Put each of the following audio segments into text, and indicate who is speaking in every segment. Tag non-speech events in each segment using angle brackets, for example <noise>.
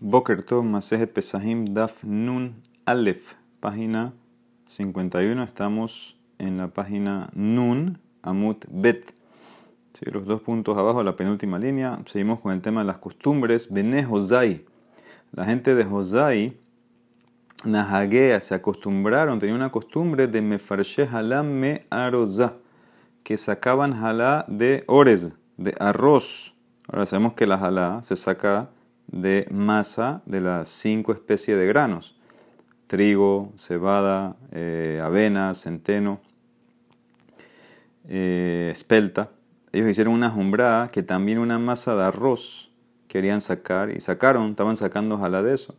Speaker 1: Boker Tov Masejet Pesahim Daf Nun Aleph, página 51. Estamos en la página Nun Amut Bet. los dos puntos abajo, la penúltima línea. Seguimos con el tema de las costumbres. Bene Josai. La gente de Josai, Nahagea, se acostumbraron, tenían una costumbre de Mefarshe Halam Me Aroza, que sacaban jalá de orez, de arroz. Ahora sabemos que la jalá se saca de masa de las cinco especies de granos. Trigo, cebada, eh, avena, centeno, eh, espelta. Ellos hicieron una jumbrada que también una masa de arroz querían sacar y sacaron, estaban sacando jala de eso.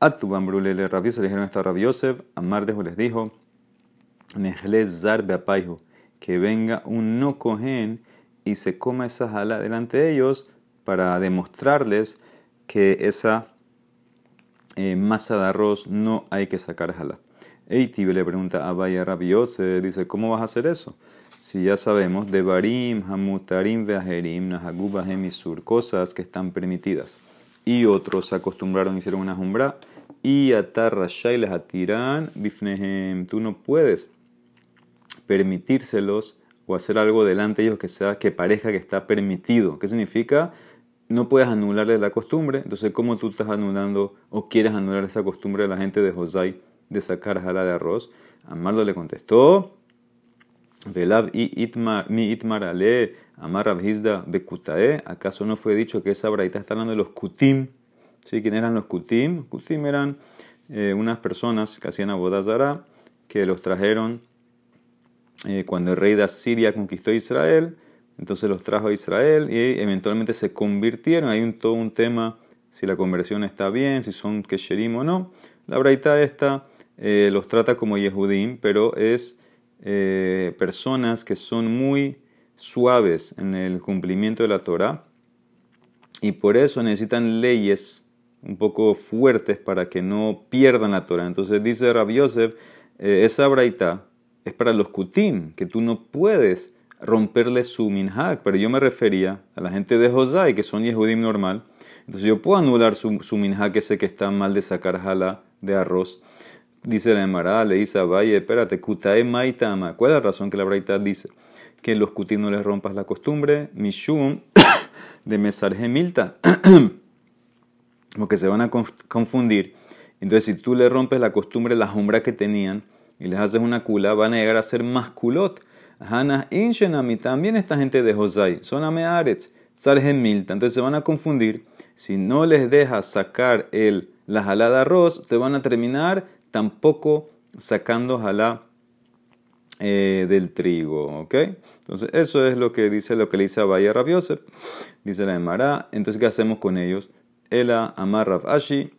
Speaker 1: Atuban brulele rabioso le dijeron esto a Rabiosef, Amar les dijo, zarbe que venga un no cohen y se coma esa jala delante de ellos para demostrarles que esa eh, masa de arroz no hay que sacar jala. Eitibe le pregunta a Vaya Rabiose, dice, ¿cómo vas a hacer eso? Si ya sabemos, de Barim, Hamutarim, Veajerim, Nahaguba, Hemisur, cosas que están permitidas. Y otros se acostumbraron, hicieron una jumbra, y atar y les atiran, bifnehem, tú no puedes permitírselos o hacer algo delante de ellos que sea que parezca que está permitido. ¿Qué significa? No puedes anularle la costumbre, entonces ¿cómo tú estás anulando o quieres anular esa costumbre de la gente de Josai de sacar jala de arroz? Amarlo le contestó, Velav y itmar, ale, amar bekutae, ¿acaso no fue dicho que esa braita está hablando de los kutim? ¿Sí? ¿Quién eran los kutim? Kutim eran eh, unas personas que hacían abodazara, que los trajeron eh, cuando el rey de Asiria conquistó Israel, entonces los trajo a Israel y eventualmente se convirtieron. Hay un, todo un tema si la conversión está bien, si son kesherim o no. La braita esta eh, los trata como yehudim, pero es eh, personas que son muy suaves en el cumplimiento de la Torah y por eso necesitan leyes un poco fuertes para que no pierdan la Torah. Entonces dice Rabbi Yosef, eh, esa braita es para los kutim, que tú no puedes romperle su minhag, pero yo me refería a la gente de Josai, que son Yehudim normal. Entonces yo puedo anular su, su minhag sé que está mal de sacar jala de arroz. Dice la Emara, le dice a Valle, espérate, kutae maitama. ¿Cuál es la razón que la Braita dice? Que los kutim no les rompas la costumbre, mishum, <coughs> de mesarje milta. Porque se van a confundir. Entonces, si tú le rompes la costumbre, la jumbra que tenían, y les haces una kula, van a llegar a ser más culot. Hana Inshenami, también esta gente de Josai, son Amearetz, Sargen Milta. Entonces se van a confundir. Si no les dejas sacar el, la jalá de arroz, te van a terminar tampoco sacando jalá eh, del trigo. ¿Ok? Entonces eso es lo que dice lo que le dice a Bahía. Dice la Emara. Entonces, ¿qué hacemos con ellos? Ela Amar Rav Ashi.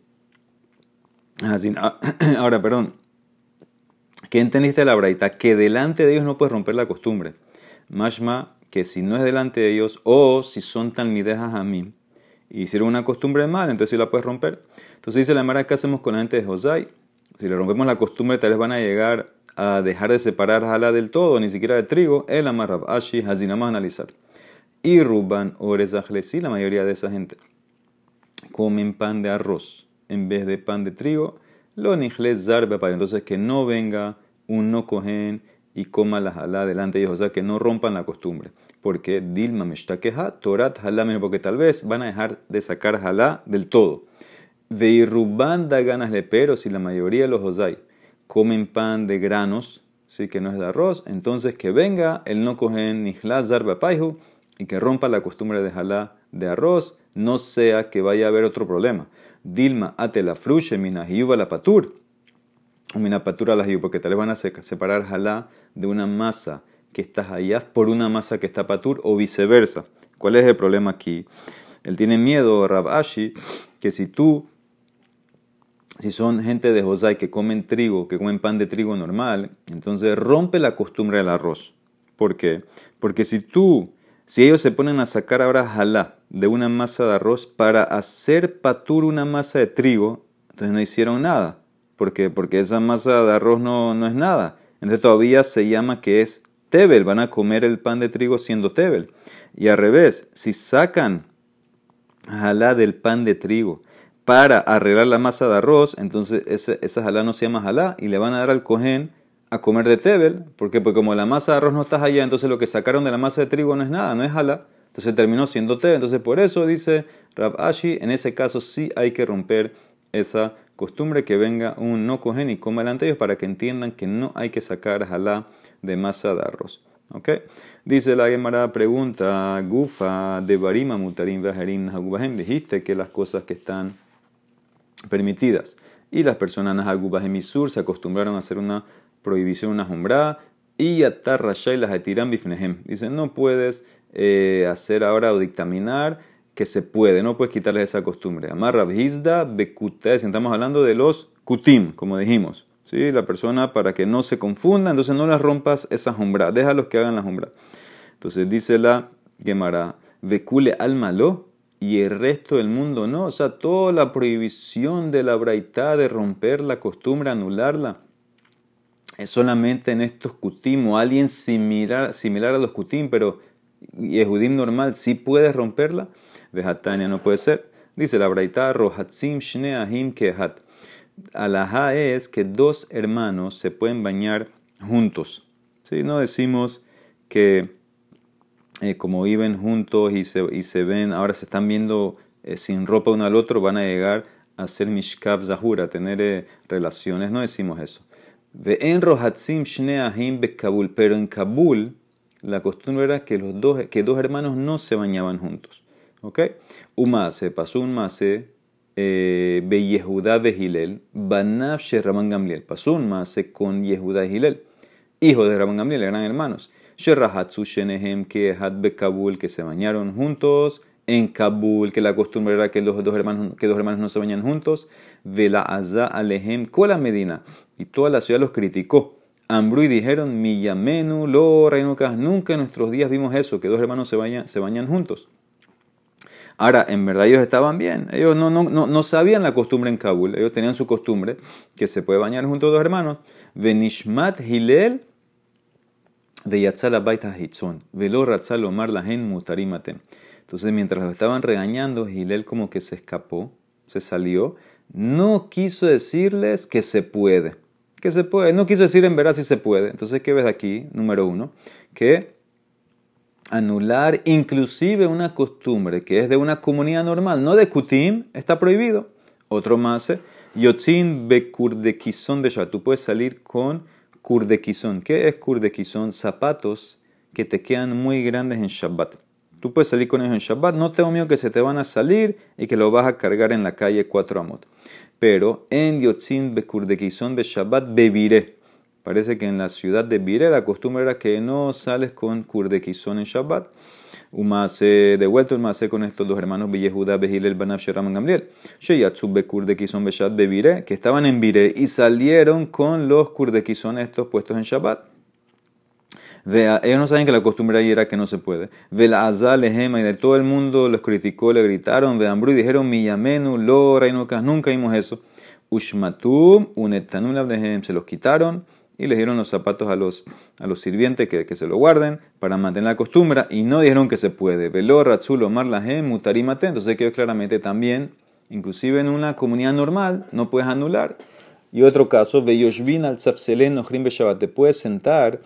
Speaker 1: <clears throat> Ahora, perdón. ¿Qué entendiste la braita? Que delante de ellos no puedes romper la costumbre. Mashma, que si no es delante de ellos, o si son tan midejas a mí, y hicieron una costumbre mal, entonces sí la puedes romper. Entonces dice la Mara, ¿qué hacemos con la gente de Josai? Si le rompemos la costumbre, tal vez van a llegar a dejar de separar jala del todo, ni siquiera de trigo. El amarrab ashi, así nada más analizar. Y ruban sí, la mayoría de esa gente comen pan de arroz en vez de pan de trigo lo zarbe para entonces que no venga un no cogen y coma la jalá delante de ellos, o que no rompan la costumbre. Porque Dilma queja Torat jalá, porque tal vez van a dejar de sacar jalá del todo. Veirruban da ganas de pero si la mayoría de los Josai comen pan de granos, sí que no es de arroz, entonces que venga el no cogen ni zarbe paihu y que rompa la costumbre de jalá de arroz, no sea que vaya a haber otro problema. Dilma ate la frushe mina la patur. Mina patur a la porque tal vez van a separar jalá de una masa que está allá por una masa que está patur o viceversa. ¿Cuál es el problema aquí? Él tiene miedo, Rabashi, que si tú, si son gente de Josai que comen trigo, que comen pan de trigo normal, entonces rompe la costumbre del arroz. ¿Por qué? Porque si tú si ellos se ponen a sacar ahora jalá de una masa de arroz para hacer patur una masa de trigo, entonces no hicieron nada. ¿Por qué? Porque esa masa de arroz no, no es nada. Entonces todavía se llama que es tebel. Van a comer el pan de trigo siendo tebel. Y al revés, si sacan jalá del pan de trigo para arreglar la masa de arroz, entonces ese, esa jalá no se llama jalá y le van a dar al cohen a comer de tebel. Porque como la masa de arroz no está allá, entonces lo que sacaron de la masa de trigo no es nada, no es jalá. Entonces terminó siendo tebel. Entonces por eso dice Rab Ashi, en ese caso sí hay que romper esa costumbre que venga un no cohen y coma delante de ellos para que entiendan que no hay que sacar jalá de masa de arroz. ¿Ok? Dice la Gemara, pregunta, Gufa de Barima Mutarim Nahagubahem. Dijiste que las cosas que están permitidas y las personas Nahagubahem y Sur se acostumbraron a hacer una prohibición, una jumbra y Atar y las etiram bifnehem. Dice, no puedes eh, hacer ahora o dictaminar que se puede, no puedes quitarles esa costumbre. Amar Rabhizda Bekutés, estamos hablando de los kutim, como dijimos. ¿sí? La persona para que no se confunda, entonces no las rompas esa jumbra, déjalos que hagan la jumbra. Entonces dice la Gemara, Vekule al malo y el resto del mundo no. O sea, toda la prohibición de la braitá de romper la costumbre, anularla, es solamente en estos kutim o alguien similar, similar a los kutim, pero Yehudim normal sí puede romperla. Vejatania no puede ser. Dice la braitá, Rohatzim Shneahim Kehat. Alajá es que dos hermanos se pueden bañar juntos. ¿Sí? No decimos que eh, como viven juntos y se, y se ven, ahora se están viendo eh, sin ropa uno al otro, van a llegar a ser mishkav zahura, a tener eh, relaciones. No decimos eso. En rohatzim shneahim Kabul, pero en Kabul la costumbre era que los dos, que dos hermanos no se bañaban juntos. ¿Ok? Umase, pasó un mase, be Yehuda be Hilel, Banav Gamliel. Pasó un mase con Yehuda y Hilel, hijos de Raman Gamliel, eran hermanos. Sherahatsu Shenehem que Be Kabul, que se bañaron juntos en Kabul, que la costumbre era que los dos hermanos, que dos hermanos no se bañan juntos. Vela Azza Alehem, Kola Medina. Y toda la ciudad los criticó. Ambru y dijeron, Miyamenu, lo Reinukas, nunca en nuestros días vimos eso, que dos hermanos se bañan, se bañan juntos. Ahora, en verdad ellos estaban bien. Ellos no, no, no, no, sabían la costumbre en Kabul. Ellos tenían su costumbre que se puede bañar juntos dos hermanos. Venishmat Hilel de Yatzal Hitzon. Velo Ratzal Omar Lahen Mutarimatem. Entonces, mientras lo estaban regañando, Hilel como que se escapó, se salió. No quiso decirles que se puede. Que se puede. No quiso decir en verdad si se puede. Entonces, ¿qué ves aquí? Número uno. Que anular inclusive una costumbre que es de una comunidad normal, no de Kutim, está prohibido. Otro más, Yotzin Bekurdekison de Tú puedes salir con ¿Qué es kurdequizón? Zapatos que te quedan muy grandes en Shabbat. Tú puedes salir con ellos en Shabbat, no tengo miedo que se te van a salir y que lo vas a cargar en la calle 4 amot. Pero en Yotzin Bekurdekizón de Shabbat beberé. Parece que en la ciudad de Bire la costumbre era que no sales con kurdequizón en Shabbat. Umase, devuelto el Mase con estos dos hermanos, Yehuda, el Banab, Sheraman, Gamliel. Sheyatsu, Bekurdequizón, Beshat, Bebire, que estaban en Bire y salieron con los kurdequizón estos puestos en Shabbat. Vea, ellos no saben que la costumbre ahí era que no se puede. Vela Azal, Lehema, y de todo el mundo los criticó, le gritaron, vean, y dijeron, Miyamenu, Lo, Reinukas, nunca vimos eso. Ushmatum, Unetanul, se los quitaron y les dieron los zapatos a los, a los sirvientes que, que, se lo guarden para mantener la costumbre y no dijeron que se puede. Veló, Ratzulo, Marlahem, Mutarimate. Entonces quedó claramente también, inclusive en una comunidad normal, no puedes anular. Y otro caso, Veyoshvin al Tzafselen Ochrim Shabbat. Te puedes sentar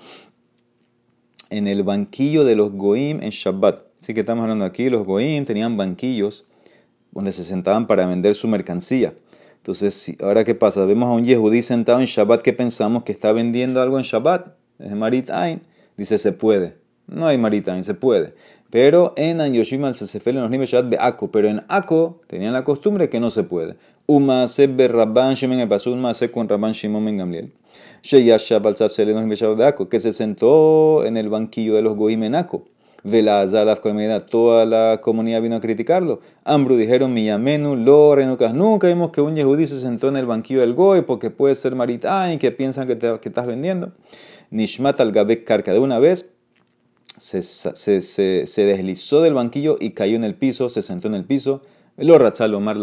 Speaker 1: en el banquillo de los Goim en Shabbat. Así que estamos hablando aquí, los Goim tenían banquillos donde se sentaban para vender su mercancía. Entonces, ahora qué pasa? Vemos a un Yehudí sentado en Shabbat que pensamos que está vendiendo algo en Shabbat. Es Maritain. Dice, se puede. No hay Maritain, se puede. Pero en Anyoshim al Sesefel en los niveles Shabbat Ako. Pero en Ako tenían la costumbre que no se puede. Umase be Rabban Shimon pasó un mase con Rabban Shimon ben Gamliel. Sheyash al Sesefel en los niveles Shabbat. Que se sentó en el banquillo de los Goim en Ako toda la comunidad vino a criticarlo. Ambru dijeron, Miyamenu, lo renucas. Nunca vimos que un yehudí se sentó en el banquillo del Goy porque puede ser maritain, que piensan que, te, que estás vendiendo. Nishmat al Gabek Karka. De una vez se, se, se, deslizó del banquillo y cayó en el piso, se sentó en el piso. Lo Omar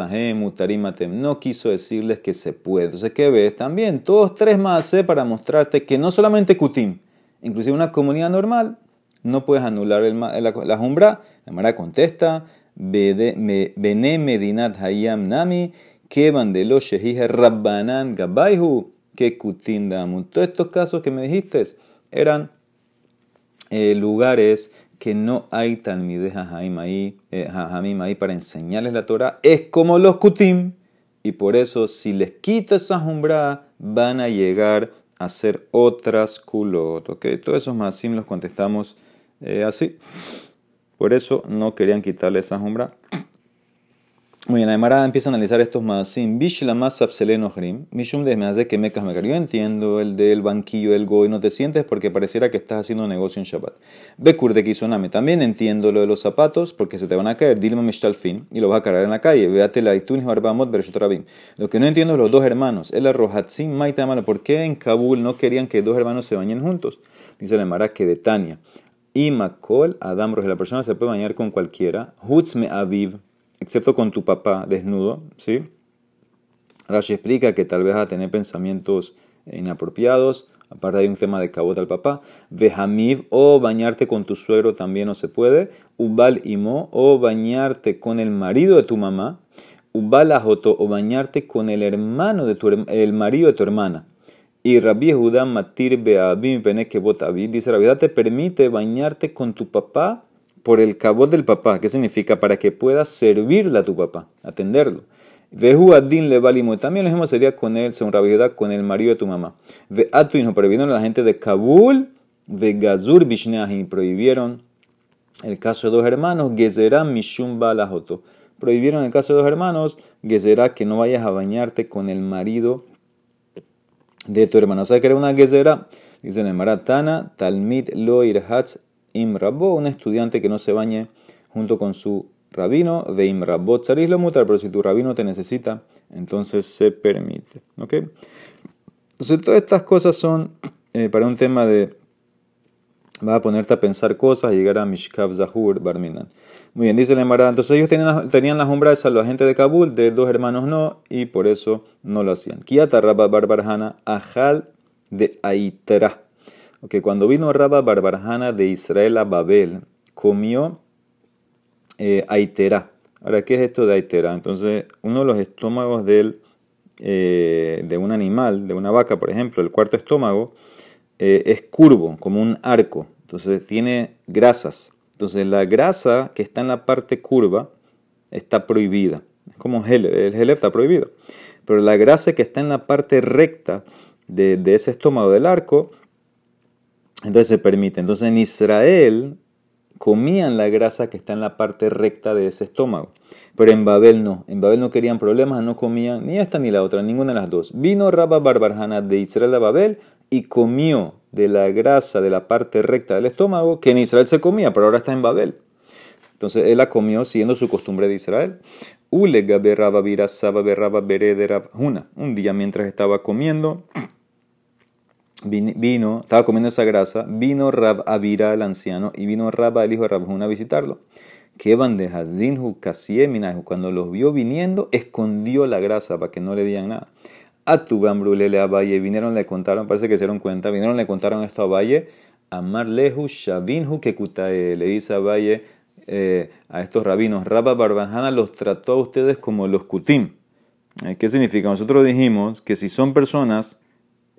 Speaker 1: Tarimatem no quiso decirles que se puede. Entonces, ¿qué ves? También todos tres más para mostrarte que no solamente Kutim, inclusive una comunidad normal no puedes anular el, la, la jumbra. La Mara contesta, bene medinat hayam nami, que de lo shehije rabbanan gabaihu, que. Todos estos casos que me dijiste eran eh, lugares que no hay talmides hajamim ahí, eh, ahí para enseñarles la Torah. Es como los kutim. Y por eso, si les quito esa jumbra, van a llegar a hacer otras culot. Todos esos masim los contestamos eh, así. Por eso no querían quitarle esa jumbra. Muy bien, Aymara empieza a analizar estos masim. Bishla más grim. Mishum de que mecas me Yo entiendo el del banquillo del go y no te sientes porque pareciera que estás haciendo negocio en Shabbat. Bekur de Kisoname. También entiendo lo de los zapatos porque se te van a caer. Dilma Mishtal fin y lo vas a cargar en la calle. Véate la Itun Barbamot Bereshut Lo que no entiendo es los dos hermanos. El Arrojatzim Maitamala. ¿Por qué en Kabul no querían que dos hermanos se bañen juntos? Dice la Aymara que de Tania. Y Makol Adam La persona se puede bañar con cualquiera. Hutzme Aviv excepto con tu papá desnudo, ¿sí? Rashi explica que tal vez a tener pensamientos inapropiados, aparte hay un tema de cabota al papá, vejamiv o bañarte con tu suegro también no se puede, ubal imo o bañarte con el marido de tu mamá, ubal ajoto o bañarte con el hermano de tu el marido de tu hermana. Y Rabbi Judá matir beabim penekebot dice, Rabbi te permite bañarte con tu papá por el cabot del papá. ¿Qué significa? Para que puedas servirle a tu papá, atenderlo. Vehu adin le. También lo mismo sería con él, según Rabbi con el marido de tu mamá. Ve atuino, prohibieron a la gente de Kabul. Ve gazur bishneahi, prohibieron el caso de dos hermanos. Gezerá mishum balajoto. Prohibieron el caso de dos hermanos. Gezerá que no vayas a bañarte con el marido de tu hermano. O sea que era una gezerá. Dice en el Maratana, Talmid lo irhatz imrabó, un estudiante que no se bañe junto con su rabino, de imrabot charis lo mutar, pero si tu rabino te necesita, entonces se permite. ¿Ok? Entonces todas estas cosas son eh, para un tema de... Va a ponerte a pensar cosas, y llegar a Mishkav Zahur Barminan. Muy bien, dice la Emara. Entonces ellos tenían, las hombras de la gente de Kabul, de dos hermanos no, y por eso no lo hacían. Kiata Rabba Barbarhana Ajal de Aitra que cuando vino Rabba Barbarjana de Israel a Babel, comió eh, Aitera. Ahora, ¿qué es esto de Aitera? Entonces, uno de los estómagos eh, de un animal, de una vaca, por ejemplo, el cuarto estómago, eh, es curvo, como un arco. Entonces, tiene grasas. Entonces, la grasa que está en la parte curva está prohibida. Como el gel está prohibido. Pero la grasa que está en la parte recta de, de ese estómago del arco entonces se permite. Entonces en Israel comían la grasa que está en la parte recta de ese estómago. Pero en Babel no. En Babel no querían problemas, no comían ni esta ni la otra, ninguna de las dos. Vino Rabba Barbarjana de Israel a Babel y comió de la grasa de la parte recta del estómago que en Israel se comía, pero ahora está en Babel. Entonces él la comió siguiendo su costumbre de Israel. Un día mientras estaba comiendo, vino, estaba comiendo esa grasa, vino Rab Avira el anciano y vino Rab el hijo de Rabjuna a visitarlo. Que bandeja zinhu cuando los vio viniendo, escondió la grasa para que no le digan nada. A tu gambrulele a Valle, vinieron, le contaron, parece que se dieron cuenta, vinieron, le contaron esto a Valle, Amar lehu shavinhu que le dice a Valle, eh, a estos rabinos, Rabba Barbajana los trató a ustedes como los kutim. Eh, ¿Qué significa? Nosotros dijimos que si son personas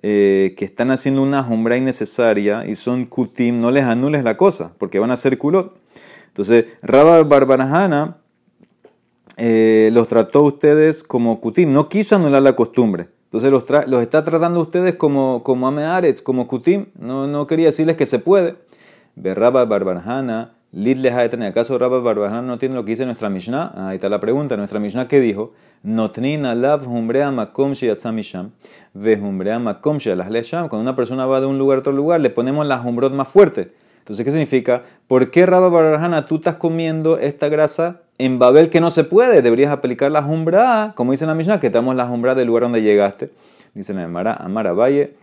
Speaker 1: eh, que están haciendo una jumbra innecesaria y son kutim, no les anules la cosa, porque van a ser kulot. Entonces, Rabba Barbarajana eh, los trató a ustedes como kutim, no quiso anular la costumbre. Entonces los, los está tratando ustedes como, como amearetz, como kutim. No, no quería decirles que se puede. Rabba Barbarajana, Lidle en el caso de Rabba Barbarajana no tiene lo que dice nuestra Mishnah. Ahí está la pregunta. Nuestra Mishnah, ¿qué dijo? Notnin alav humbrea makom sheyatzamisham ve humbrea makom sheyalasham. Cuando una persona va de un lugar a otro lugar, le ponemos la humbrot más fuerte. Entonces, ¿qué significa? ¿Por qué Rabba Barajana tú estás comiendo esta grasa en Babel que no se puede? Deberías aplicar la jumbra, como dice la Mishnah, que damos la jumbra del lugar donde llegaste. Dice la Amara, Amara Valle,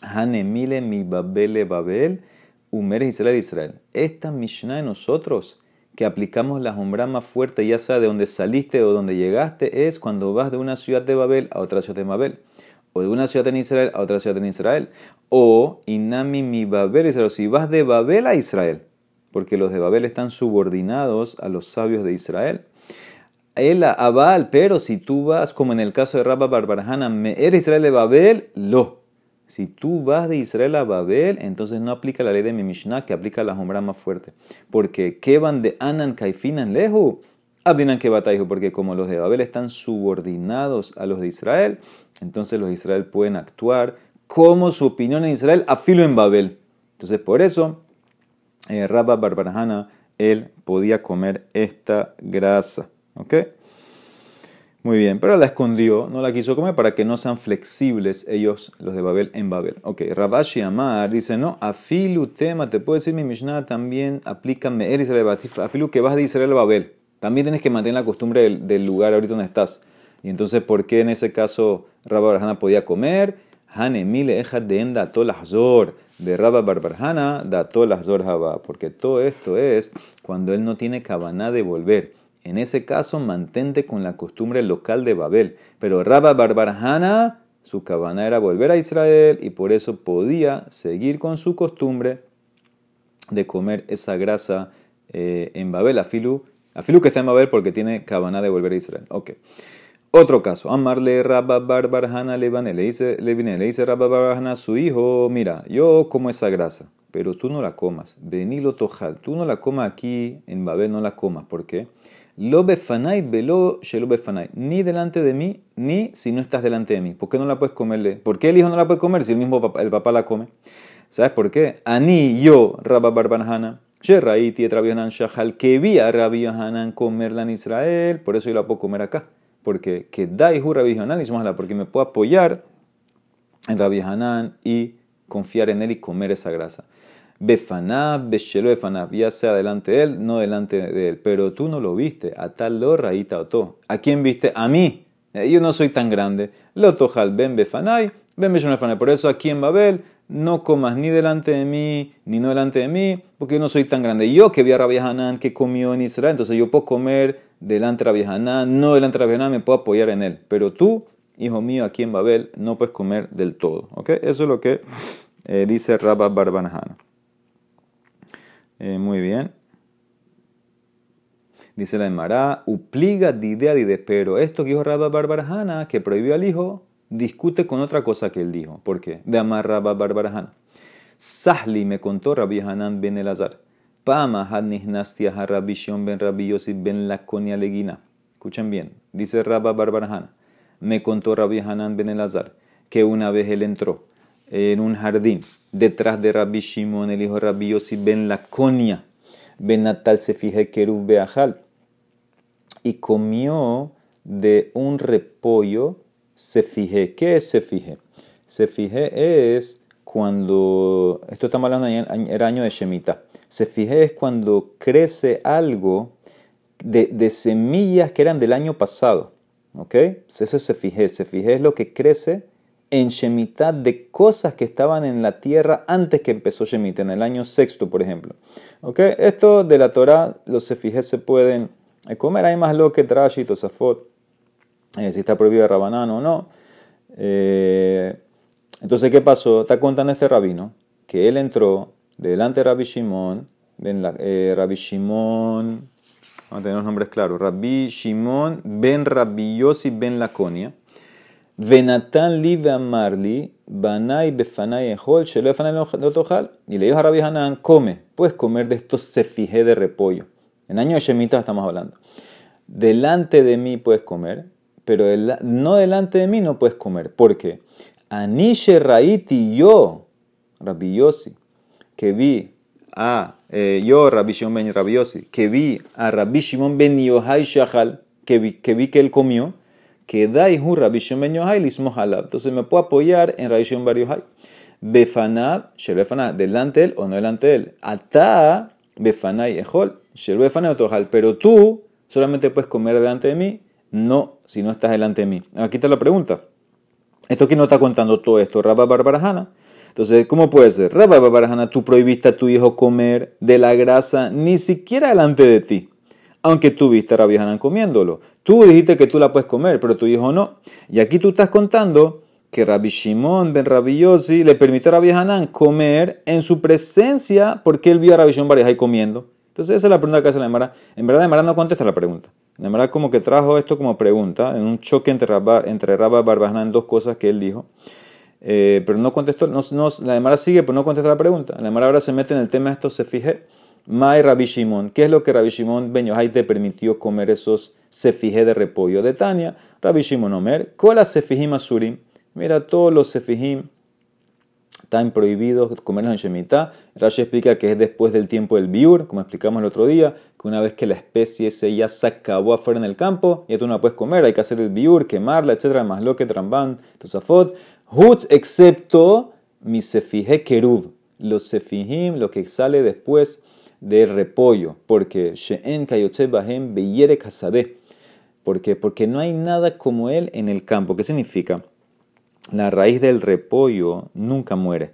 Speaker 1: Hanemile mi Babele Babel, Umer Israel Israel. Esta Mishnah de nosotros que aplicamos la jumbra más fuerte, ya sea de donde saliste o donde llegaste, es cuando vas de una ciudad de Babel a otra ciudad de Babel, o de una ciudad en Israel a otra ciudad en Israel, o Inami mi Babel Israel, si vas de Babel a Israel, porque los de Babel están subordinados a los sabios de Israel. El Abal, pero si tú vas, como en el caso de Rabba Barbarajana, ¿eres Israel de Babel? Lo. Si tú vas de Israel a Babel, entonces no aplica la ley de mi Mishnah, que aplica la sombra más fuerte. Porque, ¿qué van de Anan Kaifinan Lehu? Abdinan que bataihu, porque como los de Babel están subordinados a los de Israel, entonces los de Israel pueden actuar como su opinión en Israel, afilo en Babel. Entonces, por eso, eh, Rabba Barbarajana, él podía comer esta grasa. ¿Ok? Muy bien, pero la escondió, no la quiso comer para que no sean flexibles ellos, los de Babel, en Babel. Ok, Rabashi Amar dice, no, afilu tema, te puedo decir mi Mishnah también aplica Me'er Israel afilu que vas de Israel a Babel. También tienes que mantener la costumbre del, lugar ahorita donde estás. Y entonces, ¿por qué en ese caso Rabba Barbarjana podía comer? Hane mile eja de enda tolazor. De Rabba Barbarjana da tolazor haba. Porque todo esto es cuando él no tiene cabana de volver. En ese caso, mantente con la costumbre local de Babel. Pero Rabba Barbarjana, su cabana era volver a Israel y por eso podía seguir con su costumbre de comer esa grasa eh, en Babel. Afilu Afilu que está en Babel porque tiene cabana de volver a Israel. Ok. Otro caso. Amarle Rabba Barbarjana le dice, le dice Rabba Barbarjana a su hijo, mira, yo como esa grasa, pero tú no la comas. Venilo tojal. Tú no la comas aquí en Babel, no la comas. ¿Por qué? Lo befanai velo shelo befanai. Ni delante de mí, ni si no estás delante de mí. ¿Por qué no la puedes comerle? ¿Por qué el hijo no la puede comer si el mismo papá, el papá la come? ¿Sabes por qué? Ani, yo, Rabba Barbarjana, Sheraiti et Shahal, que vi a Rabbi Hanan comerla en Israel, por eso yo la puedo comer acá. Porque que Daihu Rabbi Hanan y porque me puedo apoyar en Rabbi Hanan y confiar en él y comer esa grasa. Befanab, Beshelo Befanab, ya sea delante de él, no delante de él. Pero tú no lo viste, a tal lo raíta oto. ¿A quién viste? A mí. Eh, yo no soy tan grande. Lo tojal ben Befanay, ben Beshelo. Por eso aquí en Babel no comas ni delante de mí, ni no delante de mí, porque yo no soy tan grande. Yo que vi a Rabbi Hanan que comió en Israel, entonces yo puedo comer delante de Rabbi Hanan, no delante de Rabbi Hanan, me puedo apoyar en él. Pero tú, hijo mío, aquí en Babel, no puedes comer del todo. ¿ok? Eso es lo que eh, dice Rabba Barbanahana. Eh, muy bien. Dice la Emara, upliga idea de pero esto que dijo Rabba Barbarajana, que prohibió al hijo, discute con otra cosa que él dijo. ¿Por qué? De Amar Rabba Barbarahan. Sahli me contó Rabbi Hanan ben Elazar. Pama hadnihnastia Rabbi Shion ben Rabbi Yosif ben Laconia Legina. Escuchen bien. Dice Rabba Barbarahan. Me contó Rabbi Hanan ben Elazar que una vez él entró en un jardín detrás de Rabbi Shimon, el hijo de Rabbi Yosif ben Laconia. Ben Natal se fije Kerub Beajal. Y comió de un repollo se fije. ¿Qué es se fije? Se fije es cuando, esto estamos hablando era año de Shemitah. Se fije es cuando crece algo de, semillas que eran del año pasado. ¿Ok? Eso se fije. Se fije es lo que crece en Shemitah de cosas que estaban en la tierra antes que empezó Shemitah, en el año sexto, por ejemplo. ¿Ok? Esto de la Torah, los se se pueden comer. Hay más lo que Trash y Tosafot eh, si está prohibido Rabanán o no. Eh, entonces, ¿qué pasó? Está contando este rabino que él entró delante de Rabbi Shimon, ben eh, Rabbi Shimon, vamos a tener los nombres claros, Rabbi Shimon ben Rabbi Yossi ben Laconia, Venatan li Marli, banai befanai ejol, shelo befanai y le dijo a Rabbi Hanan, come, puedes comer de estos cefijé de repollo. En año de Shemitah estamos hablando. Delante de mí puedes comer, pero no delante de mí no puedes comer. ¿Por qué? Anishe Raiti, yo, Rabbi que vi a, eh, yo, Rabbi Shimon ben Rabbi que vi a Rabbi Shimon ben Yohai Shahal, que vi, que vi que él comió, que daihu Rabbi Shimon ben Yohai lismohalab. Entonces me puedo apoyar en Rabbi Shimon ben Yohai. Befanab, Befanab, delante de él o no delante de él. Ata, Befanai Ejol, Befanab Otohal. Pero tú solamente puedes comer delante de mí no si no estás delante de mí. Aquí está la pregunta. Esto que no está contando todo esto, Rabba Barbarajana. Entonces, ¿cómo puede ser? Rabba Barbarajana, tú prohibiste a tu hijo comer de la grasa ni siquiera delante de ti. Aunque tú viste a Rabbi comiéndolo. Tú dijiste que tú la puedes comer, pero tu hijo no. Y aquí tú estás contando que Rabbi Shimon ben Rabbi Yossi le permitió a Rabbi Hanan comer en su presencia porque él vio a Rabbi Shimon Barihai comiendo. Entonces esa es la pregunta que hace la Emara. En verdad la Emara no contesta la pregunta. La Emara como que trajo esto como pregunta, en un choque entre Rabba, entre y dos cosas que él dijo. Eh, pero no contestó, no, la Emara sigue, pero no contesta la pregunta. La Emara ahora se mete en el tema esto, se fije. Mai Rabbi Shimon, ¿qué es lo que Rabbi Shimon Ben Yohai te permitió comer esos sefije de repollo de Tania? Rabbi Shimon Omer, Kola sefijim asurim. Mira, todos los sefijim están prohibidos comerlos en Shemitah. Rashi explica que es después del tiempo del biur, como explicamos el otro día, una vez que la especie se ya se acabó afuera en el campo, ya tú no la puedes comer, hay que hacer el biur, quemarla, etc. Más lo que tramban, tosafot. Hutz, excepto mi sefije kerub, los sefijim, lo que sale después de repollo, porque she'en kayotze bahem beyere kasade. ¿Por qué? Porque no hay nada como él en el campo. ¿Qué significa? La raíz del repollo nunca muere.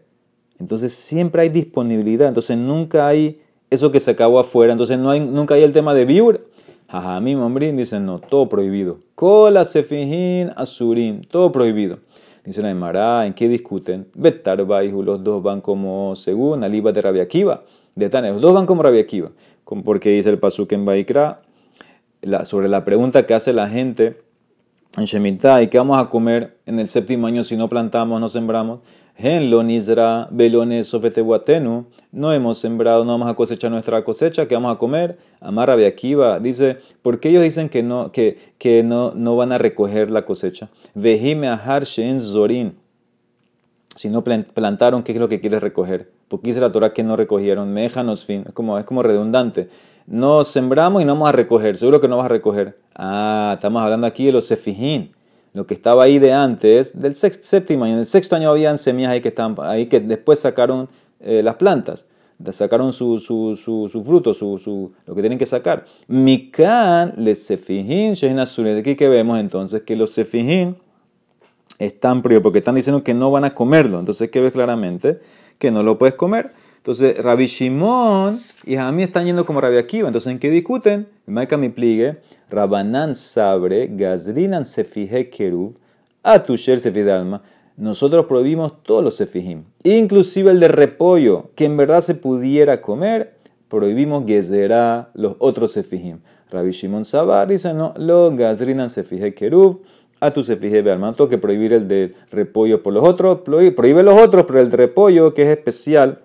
Speaker 1: Entonces siempre hay disponibilidad. Entonces nunca hay eso que se acabó afuera. Entonces nunca hay el tema de biur. Jaja, mi mambrín dicen no, todo prohibido. Cola, sefijin, azurín, todo prohibido. Dice la Emara, ¿en qué discuten? Betar los dos van como según Aliba de Rabia Akiva. De Tane, los dos van como Rabia Akiva. Porque dice el Pasuk en Baikra, sobre la pregunta que hace la gente en Shemitah, ¿y qué vamos a comer en el séptimo año si no plantamos, no sembramos? En lo nizra belones no hemos sembrado, no vamos a cosechar nuestra cosecha, ¿qué vamos a comer? Amar Akiva dice, ¿por qué ellos dicen que no, que, que no, no van a recoger la cosecha? Vejime ahar en zorin. Si no plantaron, ¿qué es lo que quieres recoger? Porque dice la Torah que no recogieron. Mejanos fin. Es como, es como redundante no sembramos y no vamos a recoger, seguro que no vas a recoger. Ah, estamos hablando aquí de los sefijín, lo que estaba ahí de antes, del sexto, séptimo año. En el sexto año habían semillas ahí que estaban ahí que después sacaron eh, las plantas, sacaron su, su, su, fruto, su, lo que tienen que sacar. Mikan le sefijín, de aquí que vemos entonces que los sefijín están prohibidos porque están diciendo que no van a comerlo. Entonces, ¿qué ves claramente? Que no lo puedes comer. Entonces, Rabbi Shimon y mí están yendo como Rabbi Akiva. Entonces, ¿en qué discuten? Maika mi pligue, Rabanan sabre, Gazrinan sefije keruv, atusher sefidalma. Nosotros prohibimos todos los sefijim, inclusive el de repollo, que en verdad se pudiera comer, prohibimos gezerá los otros sefijim. Rabbi Shimon Sabar dice, no, lo gazrinan sefije keruv, a tu sefije bealma. No que prohibir el de repollo por los otros, prohíbe los otros, pero el de repollo, que es especial,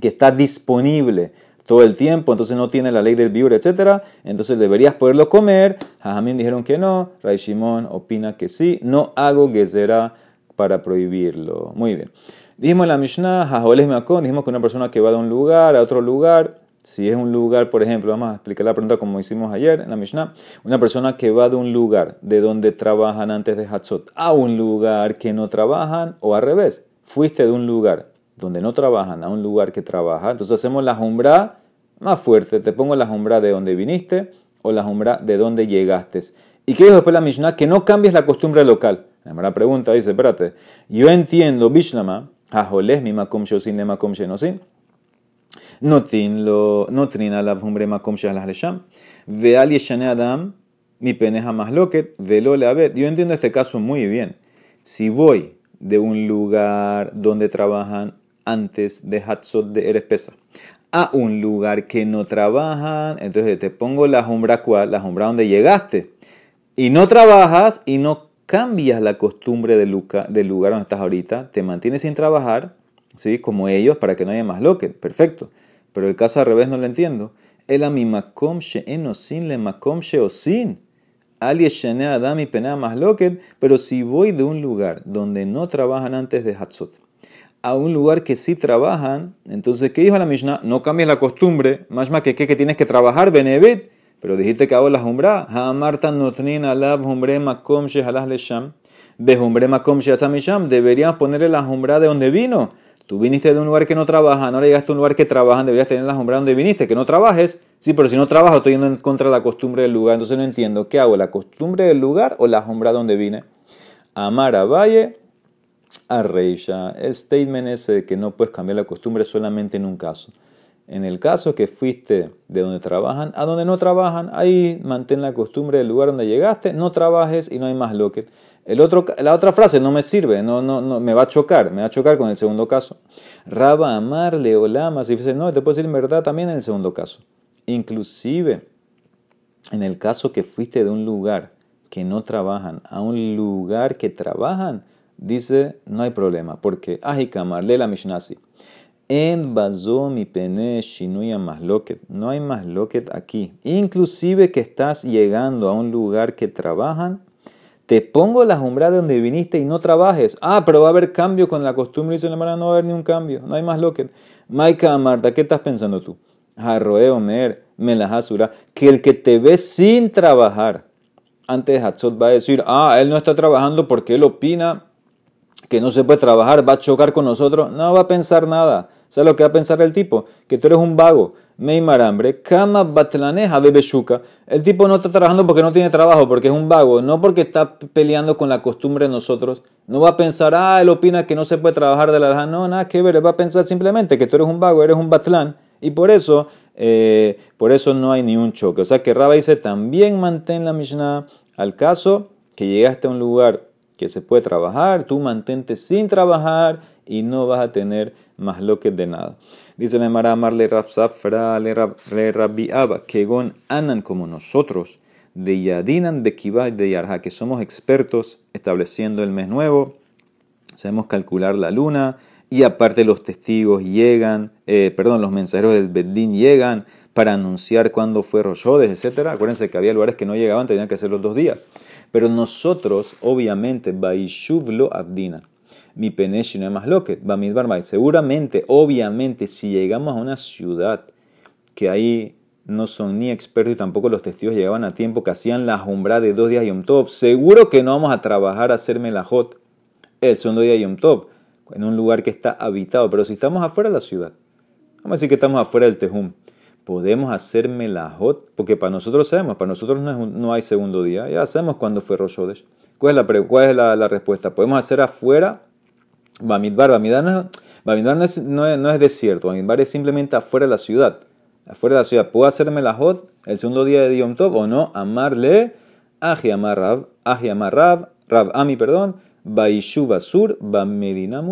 Speaker 1: que está disponible todo el tiempo, entonces no tiene la ley del biur, etc. Entonces deberías poderlo comer. Jajamín dijeron que no. Ray Shimon opina que sí. No hago gezerá para prohibirlo. Muy bien. Dijimos en la Mishnah, Jajoles Makon, dijimos que una persona que va de un lugar a otro lugar, si es un lugar, por ejemplo, vamos a explicar la pregunta como hicimos ayer en la Mishnah, una persona que va de un lugar de donde trabajan antes de Hatzot a un lugar que no trabajan o al revés, fuiste de un lugar donde no trabajan a un lugar que trabaja, entonces hacemos la jumbra más fuerte. Te pongo la jumbra de donde viniste o la jumbra de donde llegaste. ¿Y qué dijo después la Mishnah? Que no cambies la costumbre local. La primera pregunta dice, espérate, yo entiendo, Bishlama, Ajoles mi makom shosin le makom shenosin. Notin lo, notin a la makom las lesham. Veal yeshane adam, mi peneja más loquet, velo le ver. Yo entiendo este caso muy bien. Si voy de un lugar donde trabajan antes de Hatzot de Erespesa a un lugar que no trabajan, entonces te pongo la jumbra cual, la jumbra donde llegaste, y no trabajas y no cambias la costumbre del lugar, del lugar donde estás ahorita, te mantienes sin trabajar, ¿sí? como ellos, para que no haya más loque, perfecto. Pero el caso al revés no lo entiendo. El amimakom sin le makom sin. Ali adam y pena más loquet, pero si voy de un lugar donde no trabajan antes de Hatzot, a un lugar que sí trabajan, entonces, ¿qué dijo la Mishnah? No cambies la costumbre, más más que que, que tienes que trabajar, Benevit, pero dijiste que hago la jumbra, Ha'amartan notnin alab humbre makom shehalas lesham, behumbre makom shehatzamisham, deberías ponerle la jumbra de donde vino. Tú viniste de un lugar que no trabaja, ahora llegaste a un lugar que trabajan, deberías tener la jumbra donde viniste, que no trabajes. Sí, pero si no trabajo, estoy yendo en contra de la costumbre del lugar, entonces no entiendo. ¿Qué hago? ¿La costumbre del lugar o la jumbra donde vine? Amar a Valle, a Reisha. El statement es que no puedes cambiar la costumbre solamente en un caso. En el caso que fuiste de donde trabajan a donde no trabajan, ahí mantén la costumbre del lugar donde llegaste, no trabajes y no hay más loquet. El otro, la otra frase no me sirve, no, no, no, me va a chocar, me va a chocar con el segundo caso. Raba amar leolama, si dice, no, te puedo decir verdad también en el segundo caso. Inclusive, en el caso que fuiste de un lugar que no trabajan a un lugar que trabajan, dice, no hay problema, porque ajikamar, le la mishnasi. En bazo mi pene shinuya más loquet. No hay más loquet aquí. Inclusive que estás llegando a un lugar que trabajan, te pongo las umbradas donde viniste y no trabajes. Ah, pero va a haber cambio con la costumbre. Dice la hermana, no va a haber ni un cambio. No hay más loquet. Maika Marta, ¿qué estás pensando tú? Jarroe Omer, Melahasura, que el que te ve sin trabajar, antes Hatzot va a decir, ah, él no está trabajando porque él opina que no se puede trabajar, va a chocar con nosotros. No va a pensar nada. ¿Sabes lo que va a pensar el tipo? Que tú eres un vago. Meimar hambre. Kama batlaneja bebeshuka. El tipo no está trabajando porque no tiene trabajo, porque es un vago. No porque está peleando con la costumbre de nosotros. No va a pensar, ah, él opina que no se puede trabajar de la No, nada que ver. va a pensar simplemente que tú eres un vago, eres un batlán. Y por eso, eh, por eso no hay ni un choque. O sea que Raba dice, también mantén la Mishnah al caso que llegaste a un lugar que se puede trabajar, tú mantente sin trabajar y no vas a tener más lo que de nada. Dice Memara Amarle Rafsafra le Rabbi Abba, que gon anan como nosotros, de Yadinan Bekiba de Yarha, que somos expertos estableciendo el mes nuevo, sabemos calcular la luna, y aparte los testigos llegan, eh, perdón, los mensajeros del Bedín llegan para anunciar cuándo fue Roshodes, etc. Acuérdense que había lugares que no llegaban, tenían que hacer los dos días. Pero nosotros, obviamente, Baishuvlo Abdina mi peneshi no es más lo que Bamidbar Seguramente, obviamente, si llegamos a una ciudad que ahí no son ni expertos y tampoco los testigos llegaban a tiempo, que hacían la jumbra de dos días Yom Tov, seguro que no vamos a trabajar a hacer melajot el segundo día Yom Tov, en un lugar que está habitado. Pero si estamos afuera de la ciudad, vamos a decir que estamos afuera del Tejum, podemos hacer melajot, porque para nosotros sabemos, para nosotros no, no hay segundo día, ya sabemos cuándo fue Rosh ¿Cuál es, la, cuál es la respuesta? Podemos hacer afuera Bamidbar, Bamidbar, no, no, es, no, es, no es desierto, Bamidbar es simplemente afuera de la ciudad. Afuera de la ciudad. ¿Puedo hacerme la hot el segundo día de Yom Tov o no? Amarle, Aji Amar Rav, Aji Amar Rav, Rav Ami, perdón, Baishu Basur, Bamedina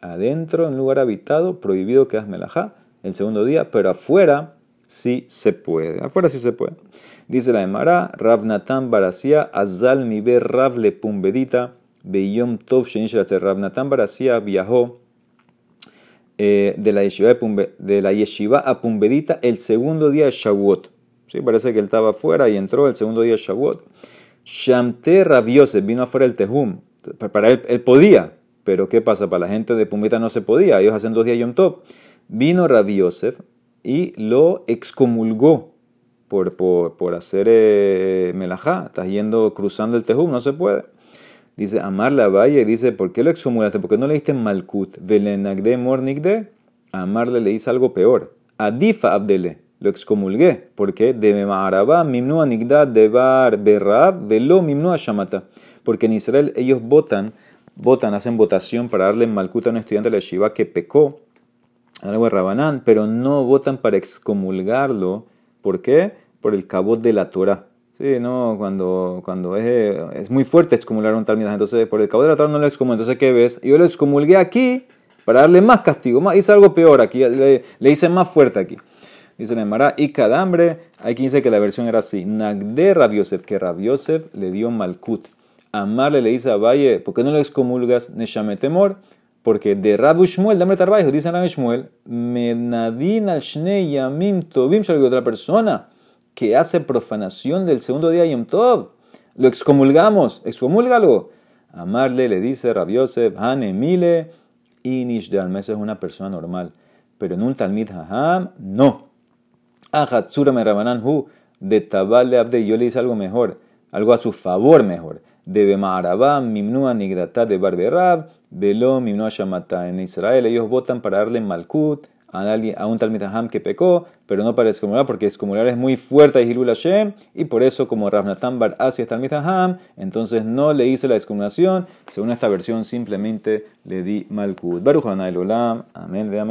Speaker 1: adentro, en lugar habitado, prohibido que hagas melajá el segundo día, pero afuera sí se puede. Afuera sí se puede. Dice la Emara, Rav Natan Barasia, Azal Miber Rav Le Pumbedita, Beyom Tov Rav Natan Barasia viajó eh, de, la yeshiva de, la yeshiva a Pumbedita el segundo día de Shavuot. ¿Sí? Parece que él estaba afuera y entró el segundo día de Shavuot. Shamte Rabiose vino afuera del Tejum. Para él, él podía, pero ¿qué pasa? Para la gente de Pumbedita no se podía. Ellos hacen dos días Yom Tov. Vino Rabiosef y lo excomulgó por, por, por hacer eh, melajá. Estás yendo cruzando el Tejum, no se puede. Dice Amar la Valle, dice, ¿por qué lo excomulaste? ¿Por qué no le diste Malkut? Velenagde mornigde. A Amarle le hice algo peor. Adifa Abdele. Lo excomulgué. porque De Mimnu Debar Velo Mimnu Shamata. Porque en Israel ellos votan, votan, hacen votación para darle Malkut a un estudiante de la que pecó, algo de Rabanán, pero no votan para excomulgarlo. ¿Por qué? Por el cabot de la Torah. Sí, no, cuando, cuando es, es muy fuerte excomulgar un tal entonces por el cabo de la Torah no lo excomulgué, entonces ¿qué ves? Yo lo excomulgué aquí para darle más castigo, más, hice algo peor aquí, le, hice más fuerte aquí. Dice Nemara, y cadambre, hay quien dice que la versión era así, Nagde Rabiosef, que Rabiosef le dio Malkut. Amarle le dice a Valle, ¿por qué no lo excomulgas temor? Porque de Rabu Shmuel, dame trabajo, dice Rabu Shmuel, Menadin al Shnei Yamim Tovim, otra persona que hace profanación del segundo día de Yom Tov. Lo excomulgamos, excomúlgalo. Amarle le dice Rabiosef, Hane Mile, Inish de Almes es una persona normal. Pero en un Talmid Haham, no. Ahatsura Merabanan Hu, de Tabal Abde, yo le hice algo mejor, algo a su favor mejor. De Bemarabá, Mimnua Nigrata de Barberab, Mimnua Shamata. En Israel ellos votan para darle Malkut, a, un Talmid que pecó, pero no para excomulgar, porque excomulgar es muy fuerte a Hilul Hashem, y por eso, como Rav Bar hacia Talmid entonces no le hice la excomulación, según esta versión simplemente le di Malkut. Baruch Olam, amén, amén.